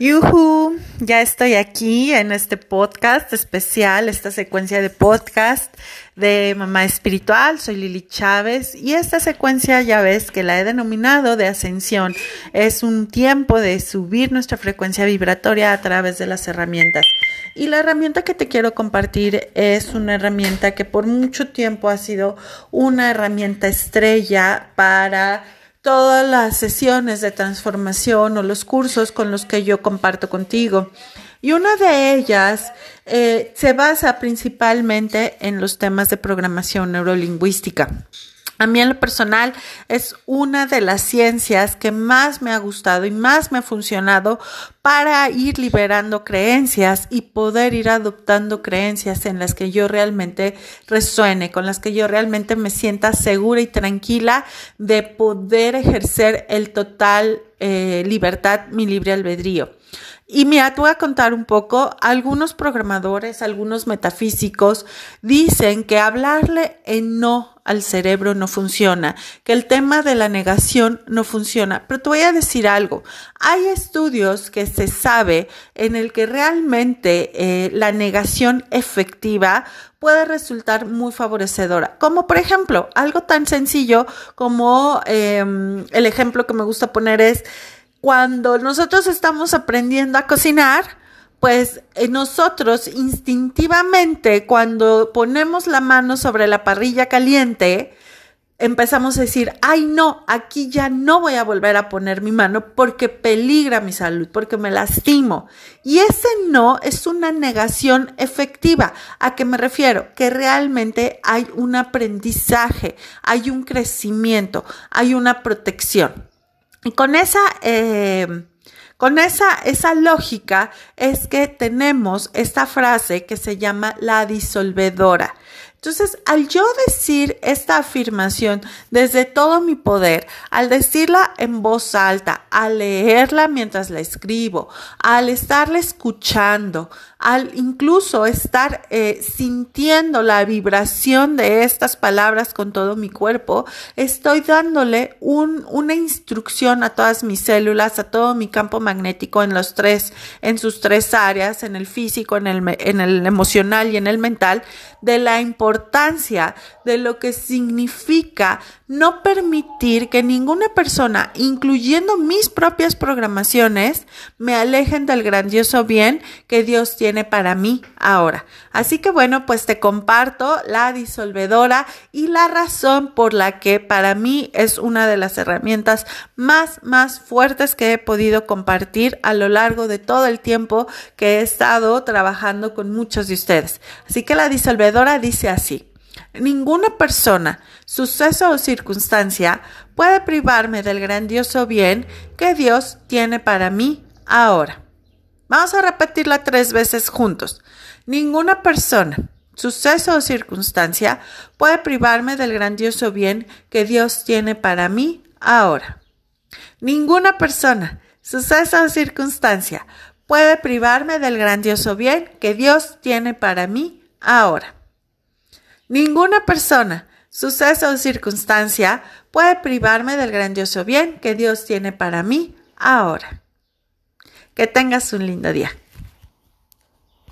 Yuhu, ya estoy aquí en este podcast especial, esta secuencia de podcast de Mamá Espiritual. Soy Lili Chávez y esta secuencia ya ves que la he denominado de ascensión. Es un tiempo de subir nuestra frecuencia vibratoria a través de las herramientas. Y la herramienta que te quiero compartir es una herramienta que por mucho tiempo ha sido una herramienta estrella para todas las sesiones de transformación o los cursos con los que yo comparto contigo. Y una de ellas eh, se basa principalmente en los temas de programación neurolingüística. A mí en lo personal es una de las ciencias que más me ha gustado y más me ha funcionado para ir liberando creencias y poder ir adoptando creencias en las que yo realmente resuene, con las que yo realmente me sienta segura y tranquila de poder ejercer el total eh, libertad, mi libre albedrío. Y mira, te voy a contar un poco, algunos programadores, algunos metafísicos dicen que hablarle en no al cerebro no funciona, que el tema de la negación no funciona. Pero te voy a decir algo, hay estudios que se sabe en el que realmente eh, la negación efectiva puede resultar muy favorecedora. Como por ejemplo, algo tan sencillo como em, el ejemplo que me gusta poner es, cuando nosotros estamos aprendiendo a cocinar, pues eh, nosotros instintivamente cuando ponemos la mano sobre la parrilla caliente, empezamos a decir, ay no, aquí ya no voy a volver a poner mi mano porque peligra mi salud, porque me lastimo. Y ese no es una negación efectiva. ¿A qué me refiero? Que realmente hay un aprendizaje, hay un crecimiento, hay una protección. Y con esa, eh, con esa, esa lógica es que tenemos esta frase que se llama la disolvedora. Entonces, al yo decir esta afirmación desde todo mi poder, al decirla en voz alta, al leerla mientras la escribo, al estarla escuchando, al incluso estar eh, sintiendo la vibración de estas palabras con todo mi cuerpo, estoy dándole un, una instrucción a todas mis células, a todo mi campo magnético en los tres, en sus tres áreas, en el físico, en el, en el emocional y en el mental, de la importancia de lo que significa no permitir que ninguna persona, incluyendo mis propias programaciones, me alejen del grandioso bien que Dios tiene para mí ahora. Así que bueno, pues te comparto la disolvedora y la razón por la que para mí es una de las herramientas más, más fuertes que he podido compartir a lo largo de todo el tiempo que he estado trabajando con muchos de ustedes. Así que la disolvedora dice Ninguna persona, suceso o circunstancia puede privarme del grandioso bien que Dios tiene para mí ahora. Vamos a repetirla tres veces juntos. Ninguna persona, suceso o circunstancia puede privarme del grandioso bien que Dios tiene para mí ahora. Ninguna persona, suceso o circunstancia puede privarme del grandioso bien que Dios tiene para mí ahora. Ninguna persona, suceso o circunstancia puede privarme del grandioso bien que Dios tiene para mí ahora. Que tengas un lindo día.